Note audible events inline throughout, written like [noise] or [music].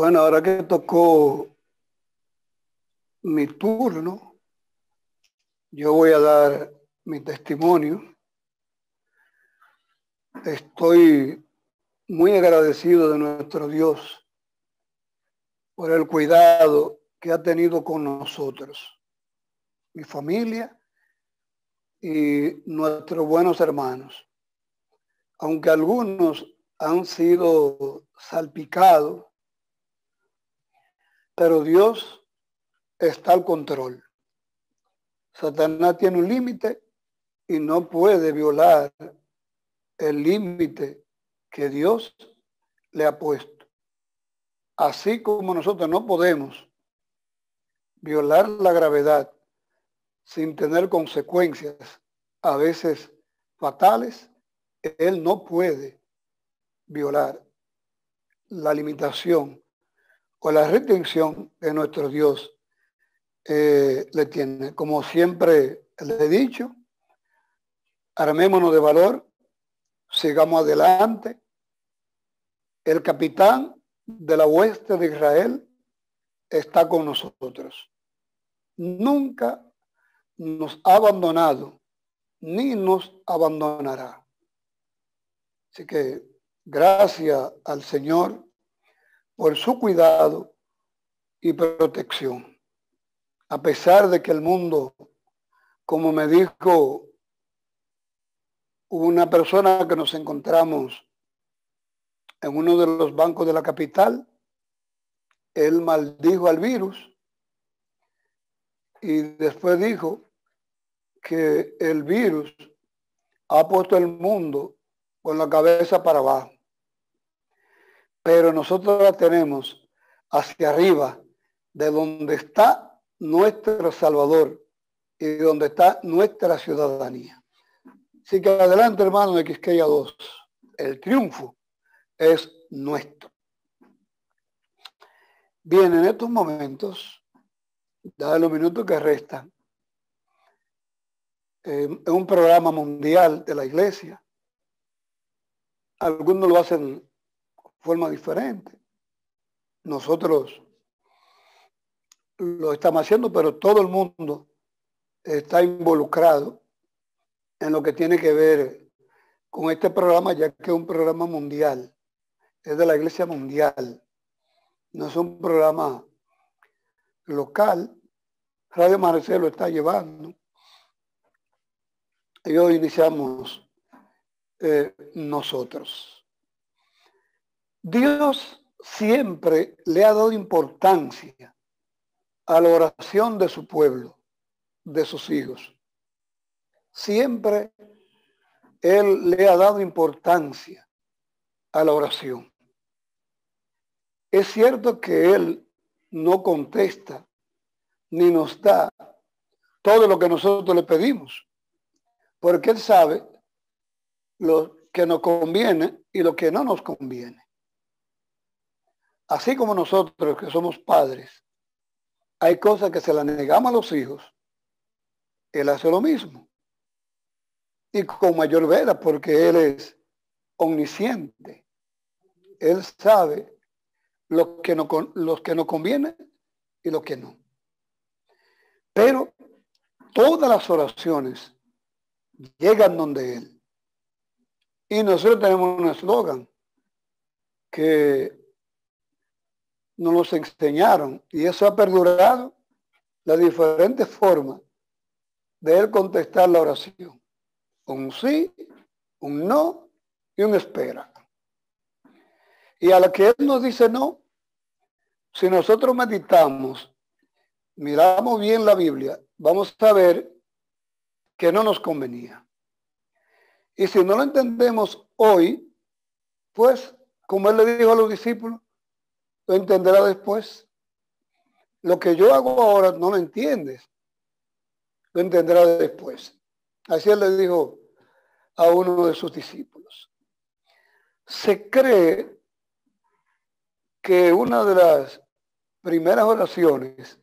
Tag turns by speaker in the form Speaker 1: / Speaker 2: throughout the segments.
Speaker 1: Bueno, ahora que tocó mi turno, yo voy a dar mi testimonio. Estoy muy agradecido de nuestro Dios por el cuidado que ha tenido con nosotros, mi familia y nuestros buenos hermanos. Aunque algunos han sido salpicados pero Dios está al control. Satanás tiene un límite y no puede violar el límite que Dios le ha puesto. Así como nosotros no podemos violar la gravedad sin tener consecuencias a veces fatales, Él no puede violar la limitación o la retención de nuestro Dios eh, le tiene. Como siempre le he dicho, armémonos de valor, sigamos adelante. El capitán de la hueste de Israel está con nosotros. Nunca nos ha abandonado, ni nos abandonará. Así que gracias al Señor por su cuidado y protección. A pesar de que el mundo, como me dijo una persona que nos encontramos en uno de los bancos de la capital, él maldijo al virus y después dijo que el virus ha puesto el mundo con la cabeza para abajo pero nosotros la tenemos hacia arriba, de donde está nuestro Salvador y donde está nuestra ciudadanía. Así que adelante, hermano de Quisqueya 2. El triunfo es nuestro. Bien, en estos momentos, dados los minutos que restan, eh, es un programa mundial de la iglesia. Algunos lo hacen forma diferente. Nosotros lo estamos haciendo, pero todo el mundo está involucrado en lo que tiene que ver con este programa, ya que es un programa mundial, es de la iglesia mundial, no es un programa local. Radio Marcelo está llevando. Hoy iniciamos eh, nosotros. Dios siempre le ha dado importancia a la oración de su pueblo, de sus hijos. Siempre Él le ha dado importancia a la oración. Es cierto que Él no contesta ni nos da todo lo que nosotros le pedimos, porque Él sabe lo que nos conviene y lo que no nos conviene. Así como nosotros que somos padres, hay cosas que se las negamos a los hijos, él hace lo mismo. Y con mayor vera, porque él es omnisciente. Él sabe lo que, no, los que nos conviene y lo que no. Pero todas las oraciones llegan donde Él. Y nosotros tenemos un eslogan que nos los enseñaron y eso ha perdurado las diferentes formas de él contestar la oración. Un sí, un no y un espera. Y a la que él nos dice no, si nosotros meditamos, miramos bien la Biblia, vamos a ver que no nos convenía. Y si no lo entendemos hoy, pues, como él le dijo a los discípulos, lo entenderá después. Lo que yo hago ahora no lo entiendes. Lo entenderá después. Así él le dijo a uno de sus discípulos. Se cree que una de las primeras oraciones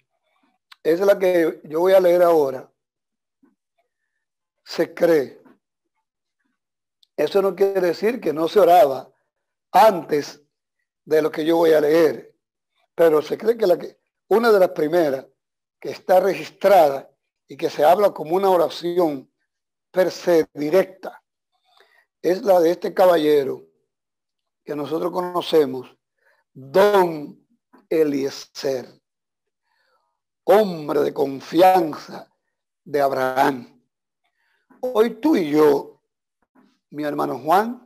Speaker 1: es la que yo voy a leer ahora. Se cree. Eso no quiere decir que no se oraba antes de lo que yo voy a leer. pero se cree que, la que una de las primeras que está registrada y que se habla como una oración per se directa es la de este caballero que nosotros conocemos, Don Eliezer, hombre de confianza de Abraham. Hoy tú y yo, mi hermano Juan,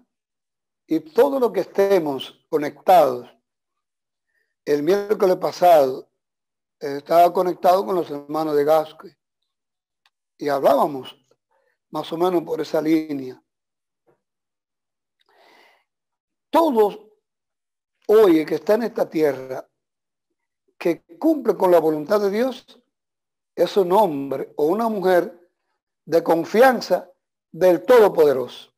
Speaker 1: y todos los que estemos conectados, el miércoles pasado estaba conectado con los hermanos de Gasque y hablábamos más o menos por esa línea. Todos hoy que está en esta tierra, que cumple con la voluntad de Dios, es un hombre o una mujer de confianza del Todopoderoso.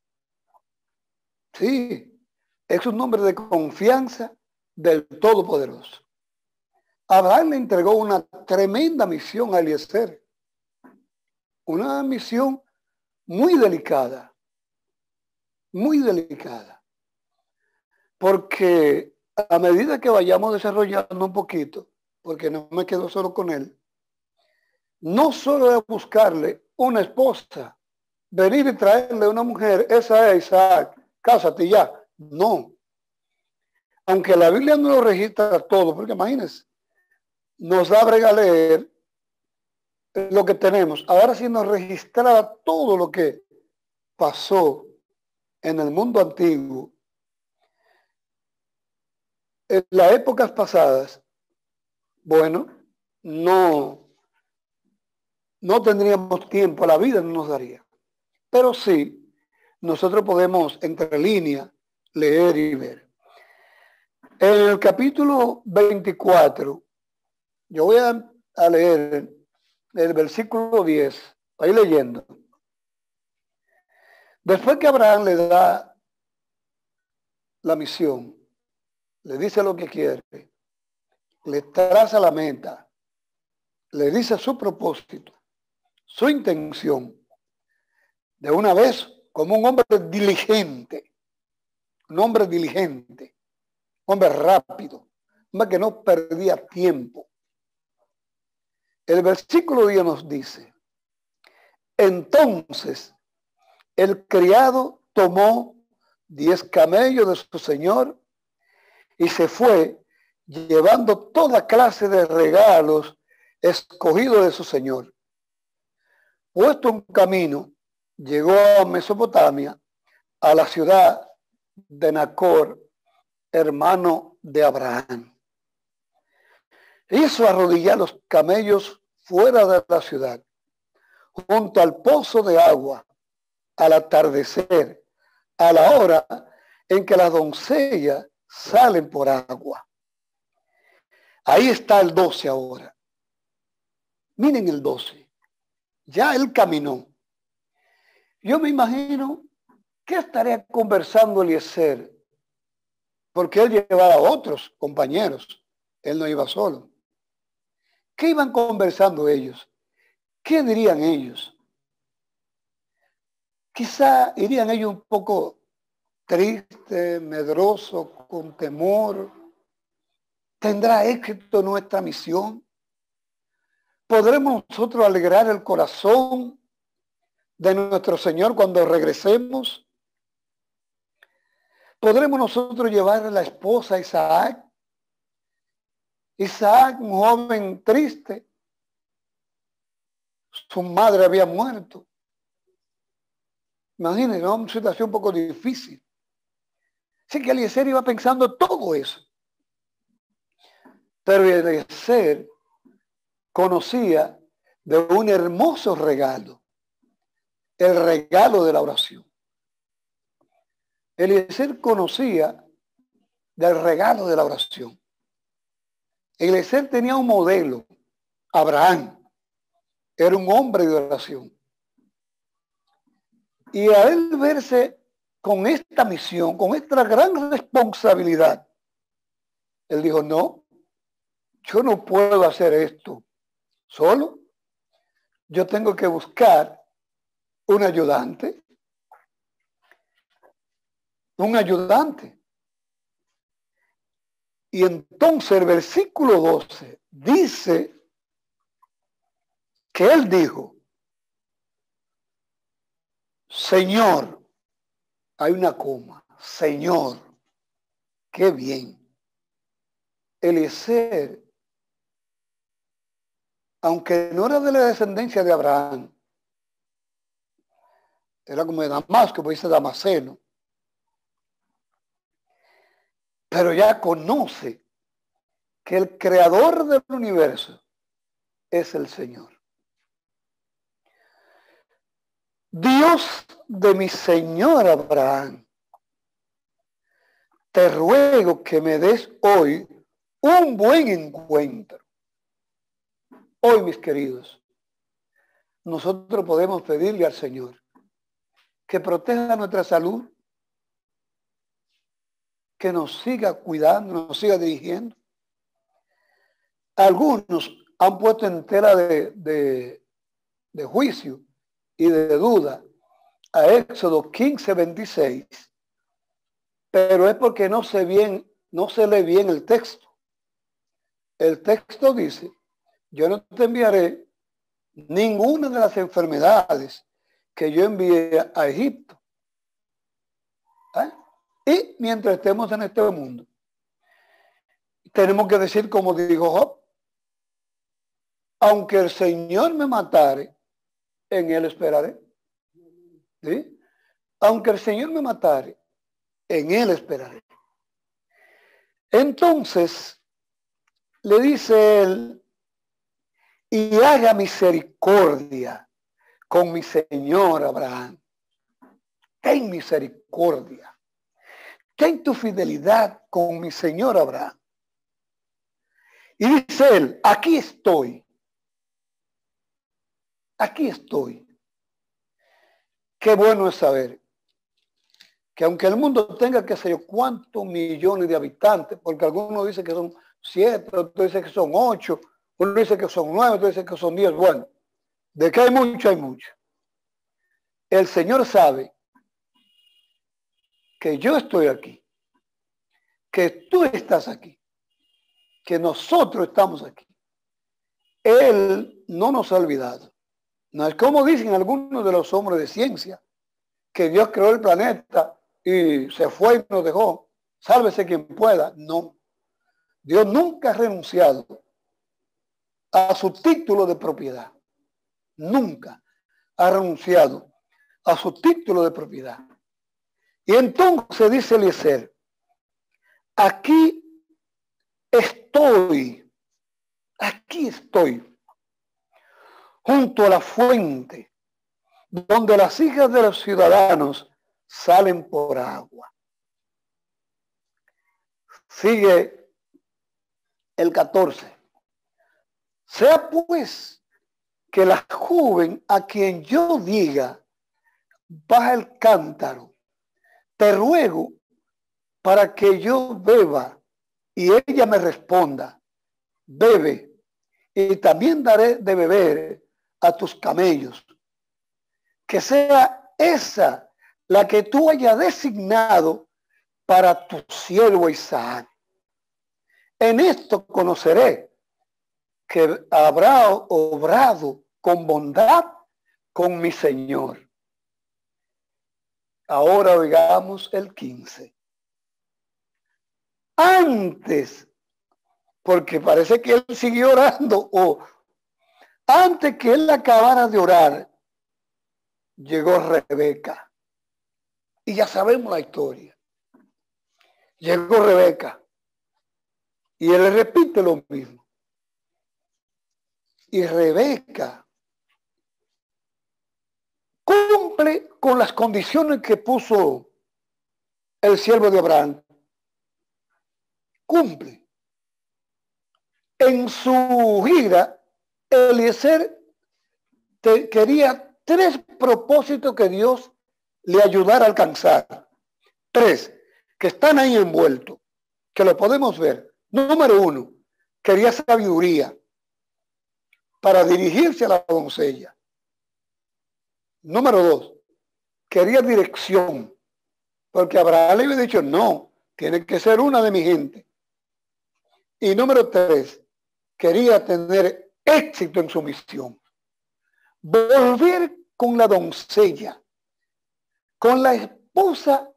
Speaker 1: Sí, es un hombre de confianza del Todopoderoso. Abraham le entregó una tremenda misión a Eliezer. Una misión muy delicada. Muy delicada. Porque a medida que vayamos desarrollando un poquito, porque no me quedo solo con él, no solo es buscarle una esposa, venir y traerle una mujer, esa es Isaac, cásate ya. No. Aunque la Biblia no lo registra todo, porque imagínense, nos da a leer lo que tenemos. Ahora sí nos registra todo lo que pasó en el mundo antiguo. En las épocas pasadas, bueno, no, no tendríamos tiempo, la vida no nos daría. Pero sí, nosotros podemos entre líneas leer y ver. En el capítulo 24, yo voy a, leer el versículo 10, ahí leyendo. Después que Abraham le da la misión, le dice lo que quiere, le traza la meta, le dice su propósito, su intención, de una vez como un hombre diligente, un hombre diligente, hombre rápido, hombre que no perdía tiempo. El versículo 10 nos dice, entonces el criado tomó diez camellos de su señor y se fue llevando toda clase de regalos escogidos de su señor. Puesto un camino, llegó a Mesopotamia, a la ciudad de Nacor, hermano de Abraham. Hizo arrodillar los camellos fuera de la ciudad, junto al pozo de agua, al atardecer, a la hora en que las doncellas salen por agua. Ahí está el 12 ahora. Miren el 12. Ya él caminó. Yo me imagino ¿Qué estaría conversando Eliezer? Porque él llevaba a otros compañeros, él no iba solo. ¿Qué iban conversando ellos? ¿Qué dirían ellos? Quizá irían ellos un poco tristes, medrosos, con temor. ¿Tendrá éxito nuestra misión? ¿Podremos nosotros alegrar el corazón de nuestro Señor cuando regresemos? ¿Podremos nosotros llevar a la esposa a Isaac? Isaac, un joven triste, su madre había muerto. Imagínense, una situación un poco difícil. Así que Eliezer iba pensando todo eso. Pero Eliezer conocía de un hermoso regalo, el regalo de la oración. Eliezer conocía del regalo de la oración. Eliezer tenía un modelo, Abraham, era un hombre de oración. Y a él verse con esta misión, con esta gran responsabilidad, él dijo, no, yo no puedo hacer esto solo. Yo tengo que buscar un ayudante un ayudante. Y entonces el versículo 12 dice que él dijo, Señor, hay una coma, Señor, qué bien. Eliezer, aunque no era de la descendencia de Abraham, era como de Damasco, pues dice Damaseno, pero ya conoce que el creador del universo es el Señor. Dios de mi Señor Abraham, te ruego que me des hoy un buen encuentro. Hoy, mis queridos, nosotros podemos pedirle al Señor que proteja nuestra salud, que nos siga cuidando, nos siga dirigiendo. Algunos han puesto en tela de, de juicio y de duda a Éxodo 15, 26, pero es porque no se, bien, no se lee bien el texto. El texto dice, yo no te enviaré ninguna de las enfermedades que yo envié a Egipto. ¿Eh? Y mientras estemos en este mundo, tenemos que decir como dijo Job, aunque el Señor me matare, en él esperaré. ¿Sí? Aunque el Señor me matare, en él esperaré. Entonces, le dice él, y haga misericordia con mi Señor Abraham. Ten misericordia. Ten tu fidelidad con mi Señor Abraham. Y dice él, aquí estoy aquí estoy. Qué bueno es saber que aunque el mundo tenga que ser cuántos millones de habitantes, porque algunos dicen que son siete, otros dicen que son ocho, uno dice que son nueve, otro dice que son diez. Bueno, de que hay mucho, hay mucho. El Señor sabe que yo estoy aquí, que tú estás aquí, que nosotros estamos aquí. Él no nos ha olvidado. No es como dicen algunos de los hombres de ciencia, que Dios creó el planeta y se fue y nos dejó. Sálvese quien pueda. No. Dios nunca ha renunciado a su título de propiedad. Nunca ha renunciado a su título de propiedad. Y entonces dice Eliezer, aquí estoy, aquí estoy junto a la fuente, donde las hijas de los ciudadanos salen por agua. Sigue el 14. Sea pues que la joven a quien yo diga, baja el cántaro, te ruego para que yo beba y ella me responda, bebe, y también daré de beber a tus camellos. Que sea esa la que tú hayas designado para tu siervo Isaac. En esto conoceré que habrá obrado con bondad con mi Señor. Ahora oigamos el 15. Antes, porque parece que él siguió orando o antes que él acabara de orar, llegó Rebeca. Y ya sabemos la historia. Llegó Rebeca. Y él repite lo mismo. Y Rebeca cumple con las condiciones que puso el siervo de Abraham. Cumple. En su gira Eliezer quería tres propósitos que Dios le ayudara a alcanzar. Tres, que están ahí envueltos, que lo podemos ver. Número uno, quería sabiduría para dirigirse a la doncella. Número dos, quería dirección, porque Abraham le había dicho, no, tiene que ser una de mi gente. Y número tres, quería tener éxito en su misión. Volver con la doncella, con la esposa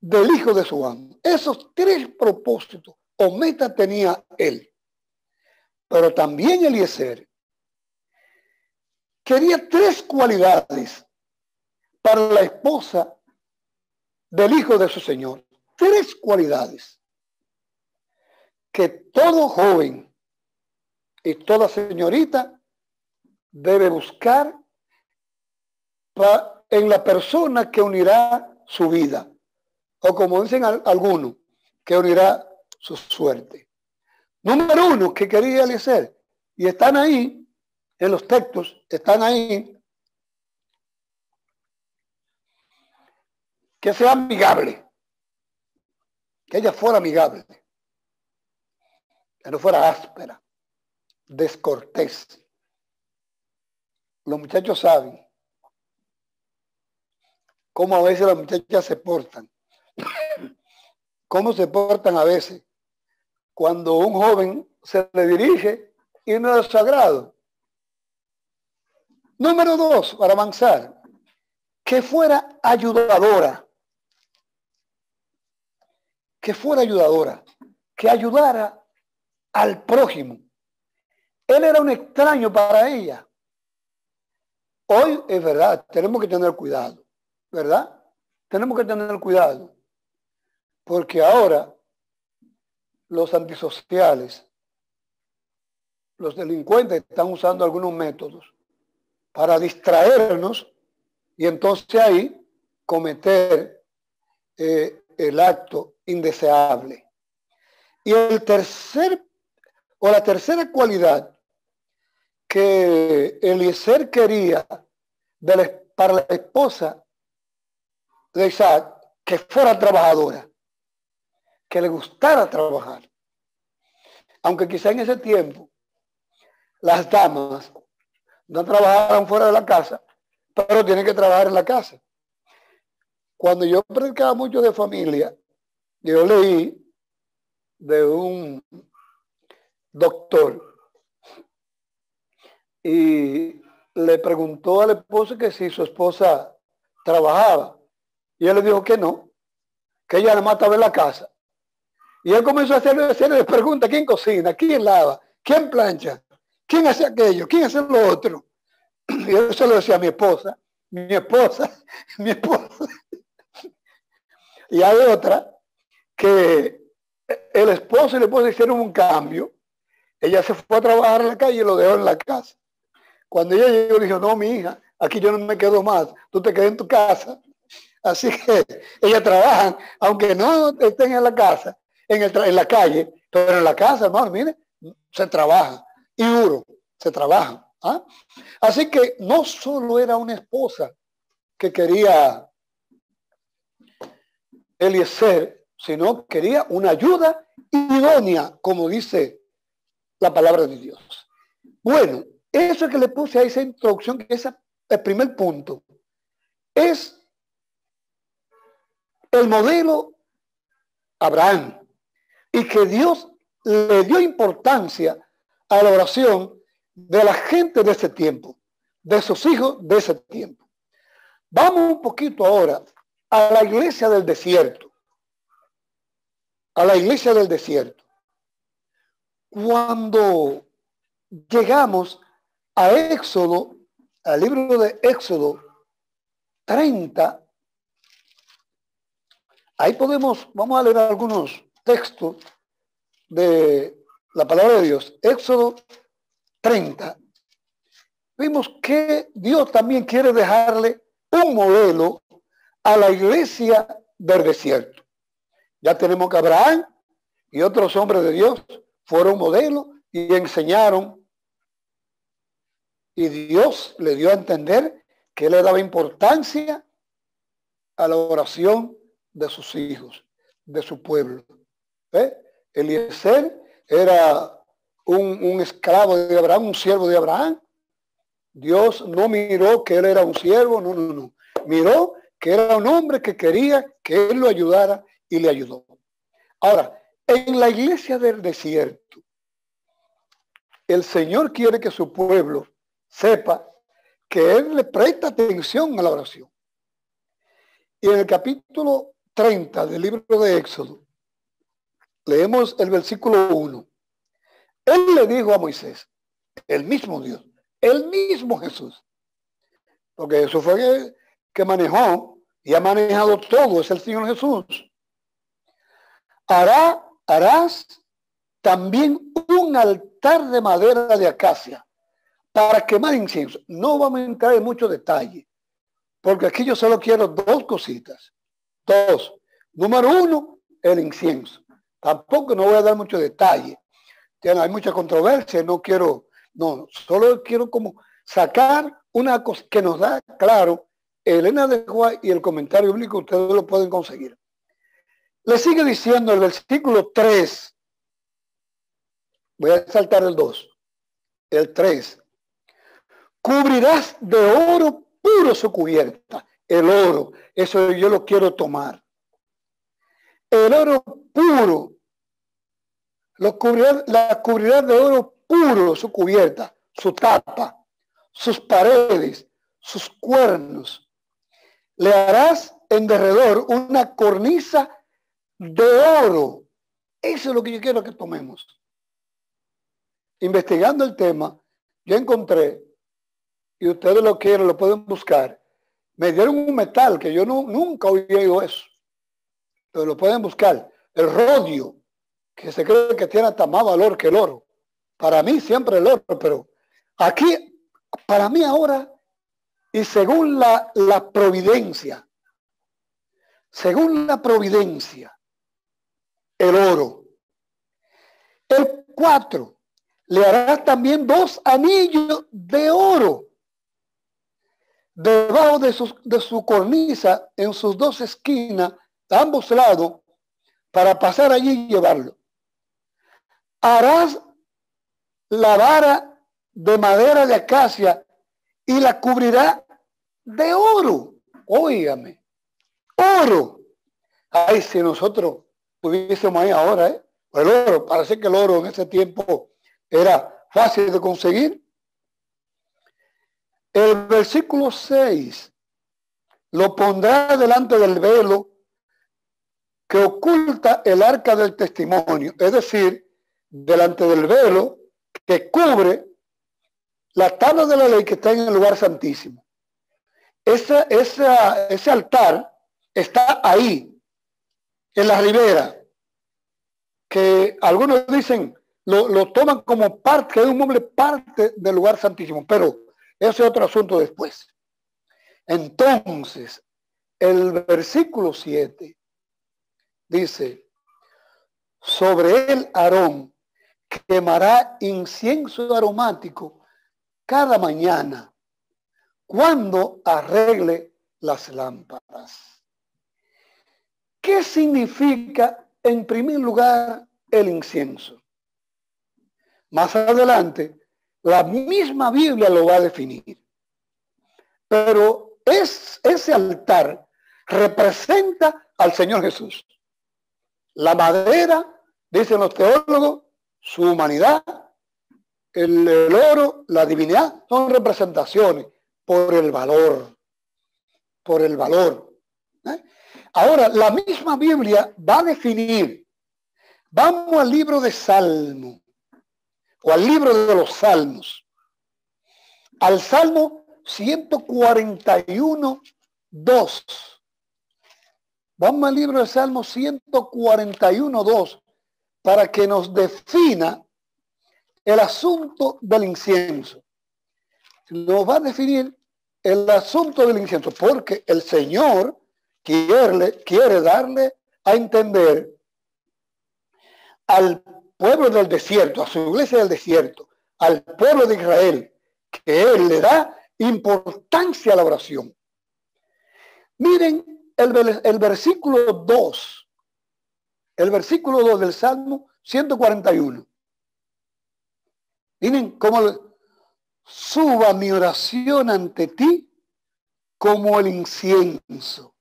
Speaker 1: del hijo de su amo. Esos tres propósitos o meta tenía él. Pero también Eliezer quería tres cualidades para la esposa del hijo de su señor. Tres cualidades que todo joven y toda señorita debe buscar en la persona que unirá su vida. O como dicen algunos, que unirá su suerte. Número uno, que quería hacer, y están ahí, en los textos, están ahí, que sea amigable, que ella fuera amigable, que no fuera áspera, descortés. Los muchachos saben cómo a veces las muchachas se portan, [coughs] cómo se portan a veces cuando un joven se le dirige y no es sagrado. Número dos, para avanzar, que fuera ayudadora. Que fuera ayudadora, que ayudara al prójimo. Él era un extraño para ella. Hoy es verdad, tenemos que tener cuidado, ¿verdad? Tenemos que tener cuidado, porque ahora los antisociales, los delincuentes están usando algunos métodos para distraernos y entonces ahí cometer eh, el acto indeseable. Y el tercer, o la tercera cualidad que Eliezer quería para la esposa de Isaac, que fuera trabajadora que le gustara trabajar. Aunque quizá en ese tiempo las damas no trabajaran fuera de la casa, pero tienen que trabajar en la casa. Cuando yo predicaba mucho de familia, yo leí de un doctor y le preguntó al esposo que si su esposa trabajaba. Y él le dijo que no, que ella nada más estaba en la casa. Y él comenzó a hacerle, hacerle preguntas, ¿quién cocina? ¿Quién lava? ¿Quién plancha? ¿Quién hace aquello? ¿Quién hace lo otro? [clears throat] Y eso lo decía mi esposa, mi esposa, [laughs] mi esposa. Y hay otra que el esposo y la esposa hicieron un cambio. Ella se fue a trabajar en la calle y lo dejó en la casa. Cuando ella llegó, dijo, no, mi hija, aquí yo no me quedo más, tú te quedas en tu casa. Así que ella trabaja, aunque no estén en la casa, en, la calle, pero en la casa, hermano, mire, se trabaja. Y duro, se trabaja. ¿ah? Así que no solo era una esposa que quería Eliezer, sino quería una ayuda idónea, como dice la palabra de Dios. Bueno, eso que le puse a esa introducción, que es el primer punto, es el modelo Abraham y que Dios le dio importancia a la oración de la gente de ese tiempo, de sus hijos de ese tiempo. Vamos un poquito ahora a la iglesia del desierto, a la iglesia del desierto. Cuando llegamos a Éxodo, al libro de Éxodo 30, ahí podemos, vamos a leer algunos texto de la palabra de Dios, Éxodo 30, vimos que Dios también quiere dejarle un modelo a la iglesia del desierto. Ya tenemos que Abraham y otros hombres de Dios fueron modelos y enseñaron. Y Dios le dio a entender que le daba importancia a la oración de sus hijos, de su pueblo. ¿Eh? Eliezer era un, esclavo de Abraham, un siervo de Abraham. Dios no miró que él era un siervo, no, no, no. Miró que era un hombre que quería que él lo ayudara y le ayudó. Ahora, en la iglesia del desierto, el Señor quiere que su pueblo sepa que Él le presta atención a la oración. Y en el capítulo 30 del libro de Éxodo, leemos el versículo 1. Él le dijo a Moisés, el mismo Dios, el mismo Jesús, porque eso fue que, manejó y ha manejado todo, es el Señor Jesús. Hará, harás también un altar de madera de acacia para quemar incienso. No vamos a entrar en mucho detalle, porque aquí yo solo quiero dos cositas. Dos. Número uno, el incienso. Tampoco no voy a dar mucho detalle. Hay mucha controversia, no quiero, no, solo quiero como sacar una cosa que nos da claro Elena de Juárez y el comentario bíblico, ustedes lo pueden conseguir. Le sigue diciendo el versículo 3. Voy a saltar el 2. El 3. Cubrirás de oro puro su cubierta. El oro, eso yo lo quiero tomar. El oro puro. Lo cubrirá, la cubrirá de oro puro su cubierta, su tapa, sus paredes, sus cuernos. Le harás en derredor una cornisa de oro. Eso es lo que yo quiero que tomemos. Investigando el tema, yo encontré y ustedes lo quieren, lo pueden buscar. Me dieron un metal que yo no, nunca había oído eso. Lo pueden buscar. El rodio, que se cree que tiene hasta más valor que el oro. Para mí siempre el oro, pero aquí, para mí ahora, y según la, providencia, según la providencia, el oro. El cuatro, le hará también dos anillos de oro debajo de de su cornisa, en sus dos esquinas, ambos lados, para pasar allí y llevarlo. Harás la vara de madera de acacia y la cubrirá de oro. Óigame, oro. Ay, si nosotros pudiésemos ahí ahora, ¿eh? El oro, parece que el oro en ese tiempo era fácil de conseguir. El versículo 6 lo pondrá delante del velo que oculta el arca del testimonio, es decir, delante del velo que cubre la tabla de la ley que está en el lugar santísimo. Ese, ese altar está ahí, en la ribera, que algunos dicen, lo, lo toman como parte, que es un mueble parte del lugar santísimo, pero ese es otro asunto después. Entonces, el versículo 7 dice, sobre él Aarón quemará incienso aromático cada mañana cuando arregle las lámparas. ¿Qué significa en primer lugar el incienso? Más adelante la misma Biblia lo va a definir. Pero es, ese altar representa al Señor Jesús. La madera, dicen los teólogos, su humanidad, el, oro, la divinidad, son representaciones por el valor, por el valor. ¿eh? Ahora, la misma Biblia va a definir, vamos al libro de Salmo, o al libro de los Salmos, al Salmo 141, 2. Vamos al libro de Salmo 141, 2, para que nos defina el asunto del incienso. Nos va a definir el asunto del incienso, porque el Señor quiere, quiere darle a entender al pueblo del desierto, a su iglesia del desierto, al pueblo de Israel, que Él le da importancia a la oración. Miren el, el versículo 2, el versículo 2 del Salmo 141. Miren cómo suba mi oración ante ti como el incienso,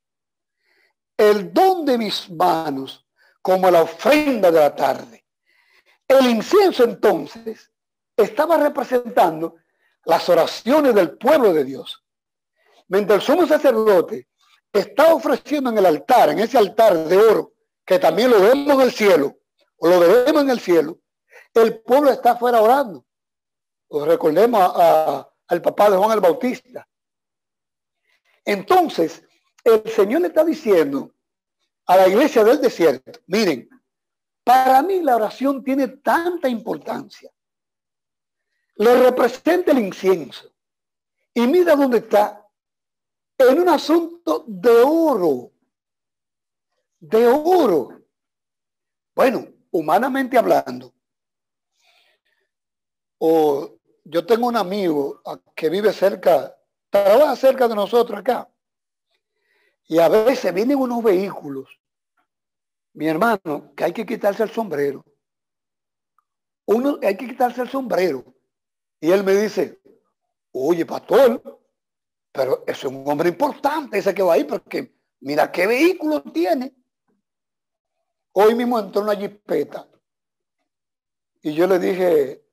Speaker 1: el don de mis manos como la ofrenda de la tarde. El incienso entonces estaba representando las oraciones del pueblo de Dios. Mientras el sumo sacerdote está ofreciendo en el altar, en ese altar de oro, que también lo vemos en el cielo, o lo vemos en el cielo, el pueblo está afuera orando. Os recordemos al papá de Juan el Bautista. Entonces, el Señor le está diciendo a la iglesia del desierto, miren, para mí la oración tiene tanta importancia. Le representa el incienso. Y mira dónde está. En un asunto de oro. De oro. Bueno, humanamente hablando. O yo tengo un amigo que vive cerca, trabaja cerca de nosotros acá. Y a veces vienen unos vehículos, mi hermano, que hay que quitarse el sombrero. Uno, hay que quitarse el sombrero. Y él me dice, oye, pastor, pero es un hombre importante ese que va ahí, porque mira qué vehículo tiene. Hoy mismo entró una jipeta. Y yo le dije,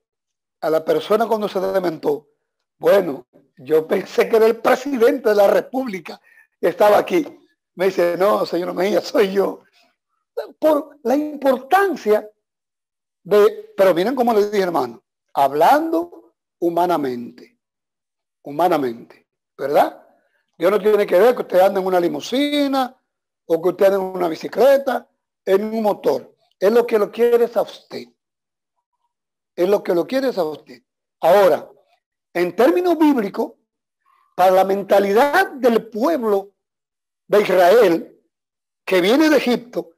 Speaker 1: a la persona cuando se dementó, bueno, yo pensé que era el presidente de la República estaba aquí. Me dice, no, señor Mejía, soy yo. Por la importancia de, pero miren cómo le dije, hermano, hablando humanamente, humanamente, ¿verdad? Dios no tiene que ver que usted ande en una limusina o que usted ande en una bicicleta, en un motor. Es lo que lo quiere es a usted es lo que lo quiere a usted. Ahora, en términos bíblicos, para la mentalidad del pueblo de Israel que viene de Egipto,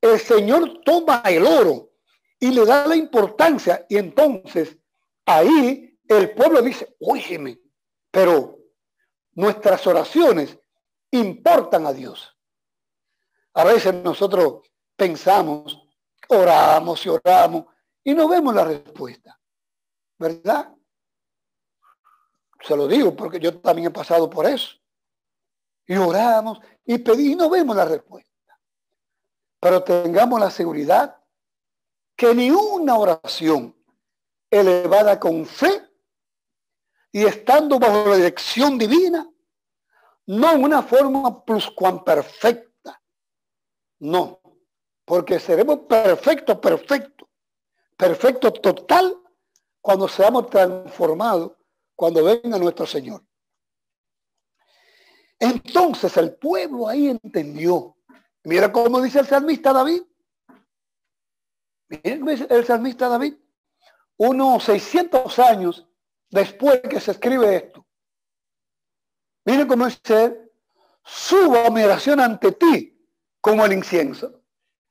Speaker 1: el Señor toma el oro y le da la importancia y entonces ahí el pueblo dice, óyeme, pero nuestras oraciones importan a Dios. A veces nosotros pensamos, oramos y oramos, y no vemos la respuesta. ¿Verdad? Se lo digo porque yo también he pasado por eso. Y oramos y pedí y no vemos la respuesta. Pero tengamos la seguridad que ni una oración elevada con fe y estando bajo la dirección divina, no en una forma perfecta. No, porque seremos perfectos, perfectos perfecto total cuando seamos transformados, cuando venga nuestro Señor. Entonces el pueblo ahí entendió. Mira cómo dice el salmista David. El salmista David. Unos 600 años después que se escribe esto. Mire cómo dice, subo mi oración ante ti como el incienso.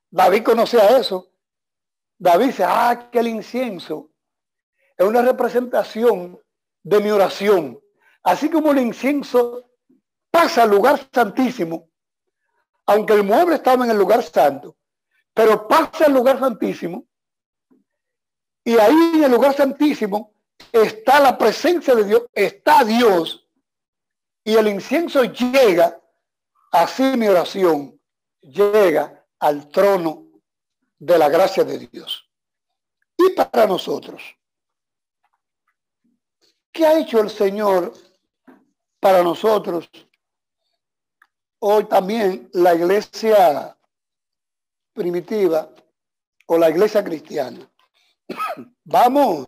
Speaker 1: David conocía eso. David dice, ah, que el incienso es una representación de mi oración. Así como el incienso pasa al lugar santísimo, aunque el mueble estaba en el lugar santo, pero pasa al lugar santísimo, y ahí en el lugar santísimo está la presencia de Dios, está Dios, y el incienso llega, así mi oración llega al trono de la gracia de Dios. Y para nosotros, ¿qué ha hecho el Señor para nosotros? Hoy también la iglesia primitiva o la iglesia cristiana. [coughs] Vamos,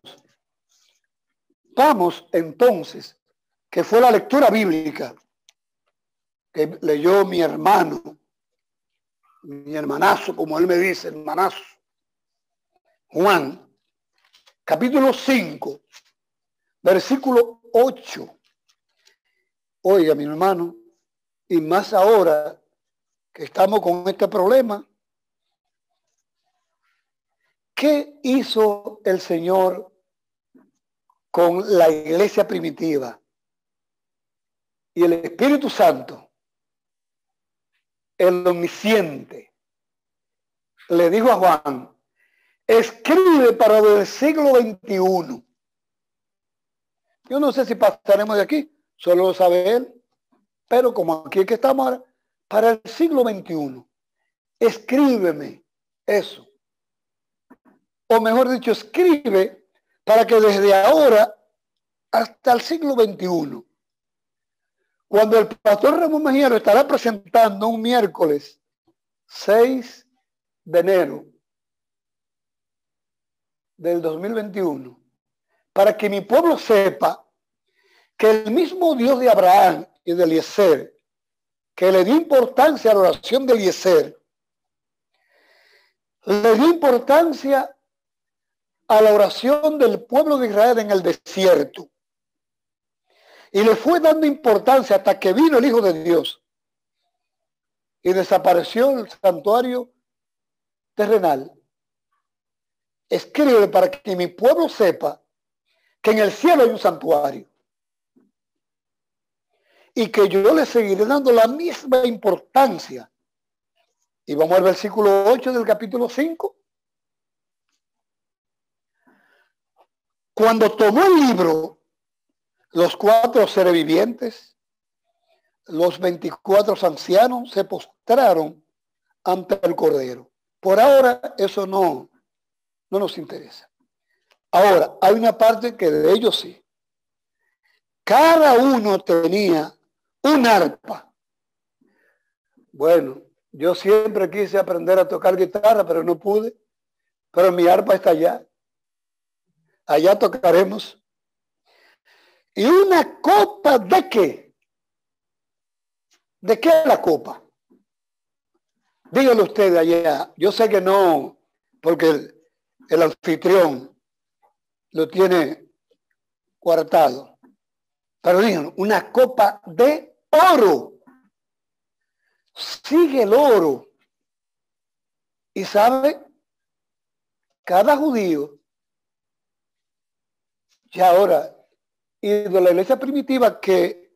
Speaker 1: entonces, que fue la lectura bíblica que leyó mi hermano mi hermanazo, como él me dice, hermanazo, Juan, capítulo 5, versículo 8. Oiga, mi hermano, y más ahora que estamos con este problema, ¿qué hizo el Señor con la iglesia primitiva? Y el Espíritu Santo el omnisciente, le dijo a Juan, escribe para el siglo XXI. Yo no sé si pasaremos de aquí, solo lo sabe él, pero como aquí es que estamos ahora, para el siglo XXI, escríbeme eso. O mejor dicho, escribe para que desde ahora hasta el siglo XXI, cuando el pastor Ramón Mejía estará presentando un miércoles 6 de enero del 2021, para que mi pueblo sepa que el mismo Dios de Abraham y de Eliezer, que le dio importancia a la oración de Eliezer, le dio importancia a la oración del pueblo de Israel en el desierto. Y le fue dando importancia hasta que vino el Hijo de Dios. Y desapareció el santuario terrenal. Escribe para que mi pueblo sepa que en el cielo hay un santuario. Y que yo le seguiré dando la misma importancia. Y vamos al versículo 8 del capítulo 5. Cuando tomó el libro, los cuatro seres vivientes, los 24 ancianos se postraron ante el Cordero. Por ahora eso no, no nos interesa. Ahora, hay una parte que de ellos sí. Cada uno tenía un arpa. Bueno, yo siempre quise aprender a tocar guitarra, pero no pude. Pero mi arpa está allá. Allá tocaremos. ¿Y una copa de qué? ¿De qué la copa? Díganlo ustedes allá. Yo sé que no, porque el, el anfitrión lo tiene cuartado. Pero díganlo, una copa de oro. Sigue el oro. Y sabe, cada judío, ya ahora y de la iglesia primitiva que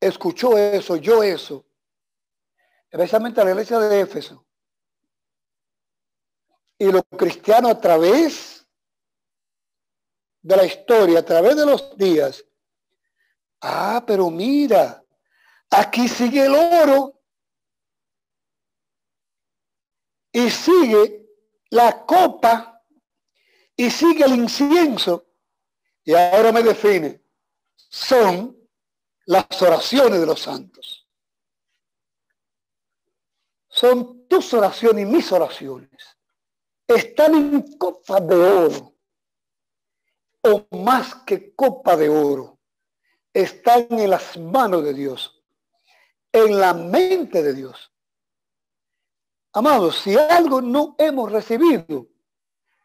Speaker 1: escuchó eso, yo eso, especialmente la iglesia de Éfeso, y los cristianos a través de la historia, a través de los días, ah, pero mira, aquí sigue el oro y sigue la copa y sigue el incienso y ahora me define, son las oraciones de los santos. Son tus oraciones y mis oraciones. Están en copa de oro, o más que copa de oro. Están en las manos de Dios, en la mente de Dios. Amados, si algo no hemos recibido,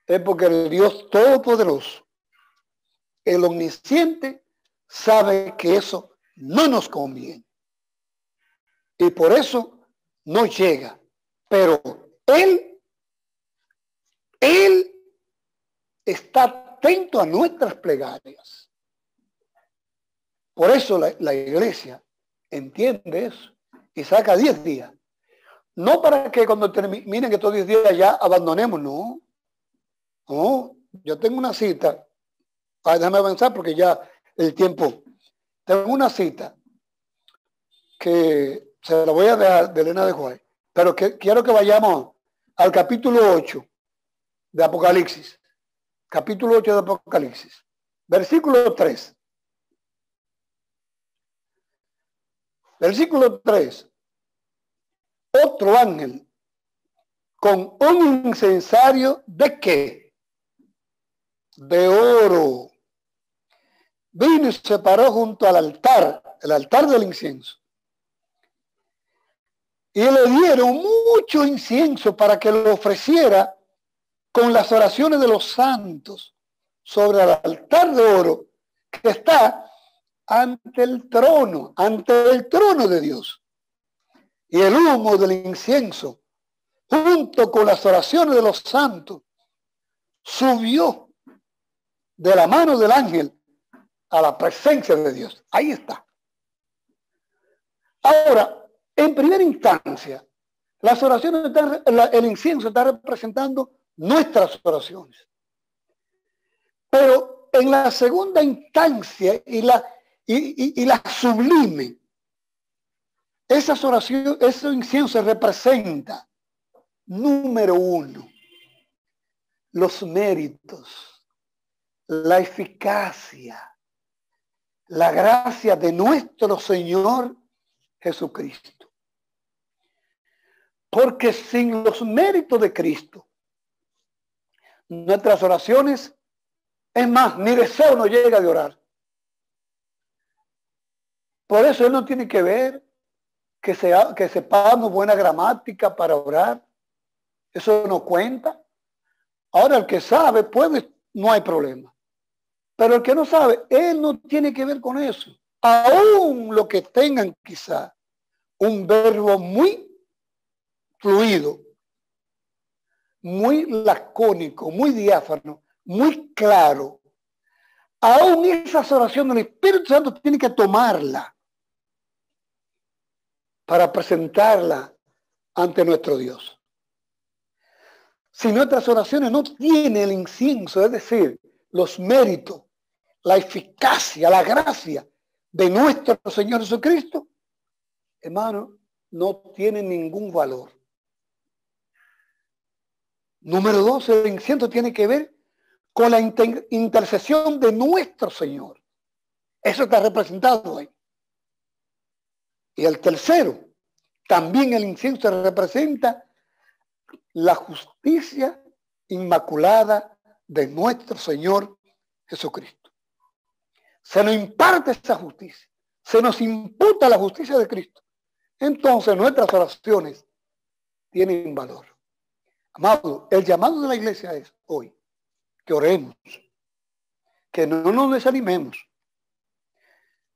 Speaker 1: es porque el Dios Todopoderoso el omnisciente sabe que eso no nos conviene. Y por eso no llega. Pero Él, Él está atento a nuestras plegarias. Por eso la, iglesia entiende eso y saca 10 días. No para que cuando terminen estos 10 días ya abandonemos, no. No, yo tengo una cita Ah, déjame avanzar porque ya el tiempo. Tengo una cita que se la voy a dejar de Elena de Juárez, pero que quiero que vayamos al capítulo 8 de Apocalipsis. Capítulo 8 de Apocalipsis. Versículo 3. Versículo 3. Otro ángel con un incensario de qué? De oro vino y se paró junto al altar, el altar del incienso. Y le dieron mucho incienso para que lo ofreciera con las oraciones de los santos sobre el altar de oro que está ante el trono, ante el trono de Dios. Y el humo del incienso, junto con las oraciones de los santos, subió de la mano del ángel a la presencia de Dios. Ahí está. Ahora, en primera instancia, las oraciones, el incienso está representando nuestras oraciones. Pero en la segunda instancia y la, y, la sublime, esas oraciones, ese incienso representa, número uno, los méritos la eficacia, la gracia de nuestro Señor Jesucristo. Porque sin los méritos de Cristo, nuestras oraciones, es más, ni deseo no llega de orar. Por eso él no tiene que ver que, sea, que sepamos buena gramática para orar. Eso no cuenta. Ahora el que sabe puede, no hay problema. Pero el que no sabe, él no tiene que ver con eso. Aún lo que tengan quizá un verbo muy fluido, muy lacónico, muy diáfano, muy claro. Aún esas oraciones del Espíritu Santo tiene que tomarla para presentarla ante nuestro Dios. Si nuestras oraciones no tienen el incienso, es decir, los méritos, la eficacia, la gracia de nuestro Señor Jesucristo, hermano, no tienen ningún valor. Número dos, el incienso tiene que ver con la intercesión de nuestro Señor. Eso está representado ahí. Y el tercero, también el incienso representa la justicia inmaculada de nuestro Señor Jesucristo. Se nos imparte esa justicia, se nos imputa la justicia de Cristo. Entonces nuestras oraciones tienen valor. Amado, el llamado de la iglesia es hoy que oremos, que no nos desanimemos,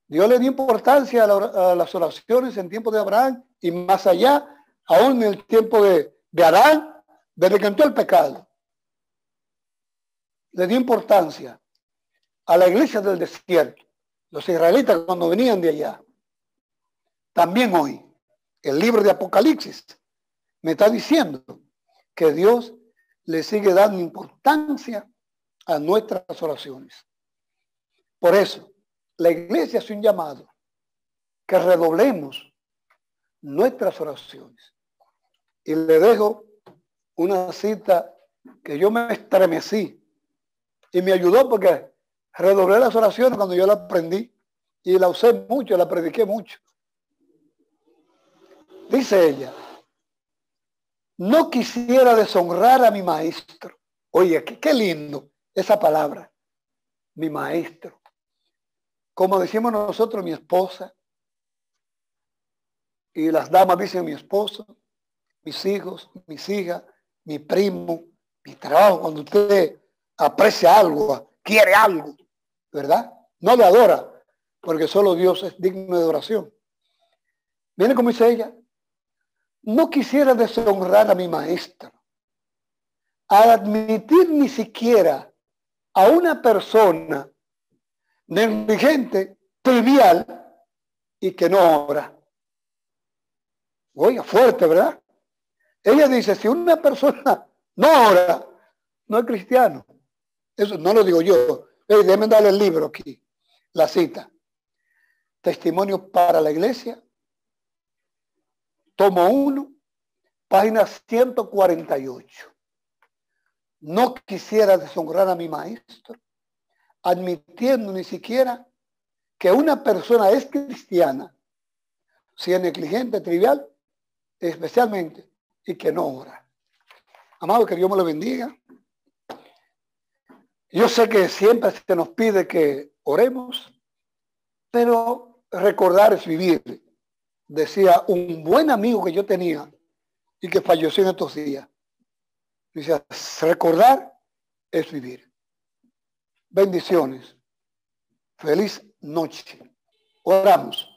Speaker 1: Dios le dio importancia a, las oraciones en tiempo de Abraham y más allá, aún en el tiempo de, de Adán, desde que el pecado. Le dio importancia a la iglesia del desierto, los israelitas cuando venían de allá. También hoy, el libro de Apocalipsis me está diciendo que Dios le sigue dando importancia a nuestras oraciones. Por eso, la iglesia es un llamado que redoblemos nuestras oraciones. Y le dejo una cita que yo me estremecí y me ayudó porque redoblé las oraciones cuando yo la aprendí y la usé mucho, la prediqué mucho. Dice ella, no quisiera deshonrar a mi maestro. Oye, qué, qué lindo esa palabra, mi maestro como decimos nosotros, mi esposa, y las damas dicen mi esposo, mis hijos, mis hijas, mi primo, mi trabajo, cuando usted aprecia algo, quiere algo, ¿verdad? No le adora, porque solo Dios es digno de oración. Viene como dice ella, no quisiera deshonrar a mi maestro, a admitir ni siquiera a una persona negligente, trivial y que no ora. Oiga, fuerte, ¿verdad? Ella dice, si una persona no ora, no es cristiano. Eso no lo digo yo. Hey, déjenme darle el libro aquí, la cita. Testimonio para la iglesia. Tomo uno, página 148. No quisiera deshonrar a mi maestro admitiendo ni siquiera que una persona es cristiana, si es negligente, trivial, especialmente, y que no ora. Amado, que Dios me lo bendiga. Yo sé que siempre se nos pide que oremos, pero recordar es vivir. Decía un buen amigo que yo tenía y que falleció en estos días. Dice, recordar es vivir. Bendiciones. Feliz noche. Oramos.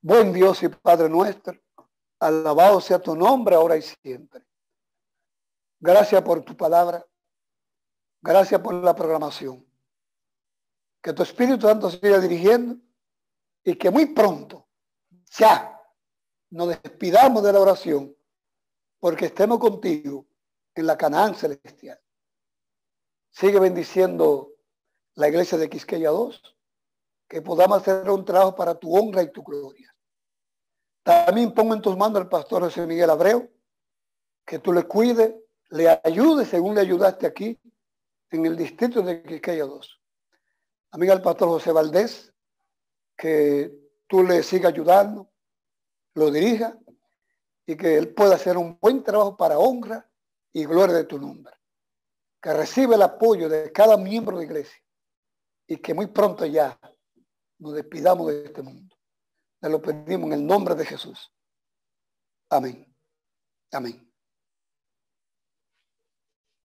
Speaker 1: Buen Dios y Padre nuestro, alabado sea tu nombre ahora y siempre. Gracias por tu palabra. Gracias por la programación. Que tu Espíritu Santo siga dirigiendo y que muy pronto, ya, nos despidamos de la oración porque estemos contigo en la Canaán celestial. Sigue bendiciendo la iglesia de Quisqueya 2, que podamos hacer un trabajo para tu honra y tu gloria. También pongo en tus manos al pastor José Miguel Abreu, que tú le cuides, le ayude según le ayudaste aquí en el distrito de Quisqueya 2. Amiga el pastor José Valdés, que tú le sigas ayudando, lo dirija y que él pueda hacer un buen trabajo para honra y gloria de tu nombre. Que reciba el apoyo de cada miembro de iglesia y que muy pronto ya nos despidamos de este mundo. Le lo pedimos en el nombre de Jesús. Amén. Amén.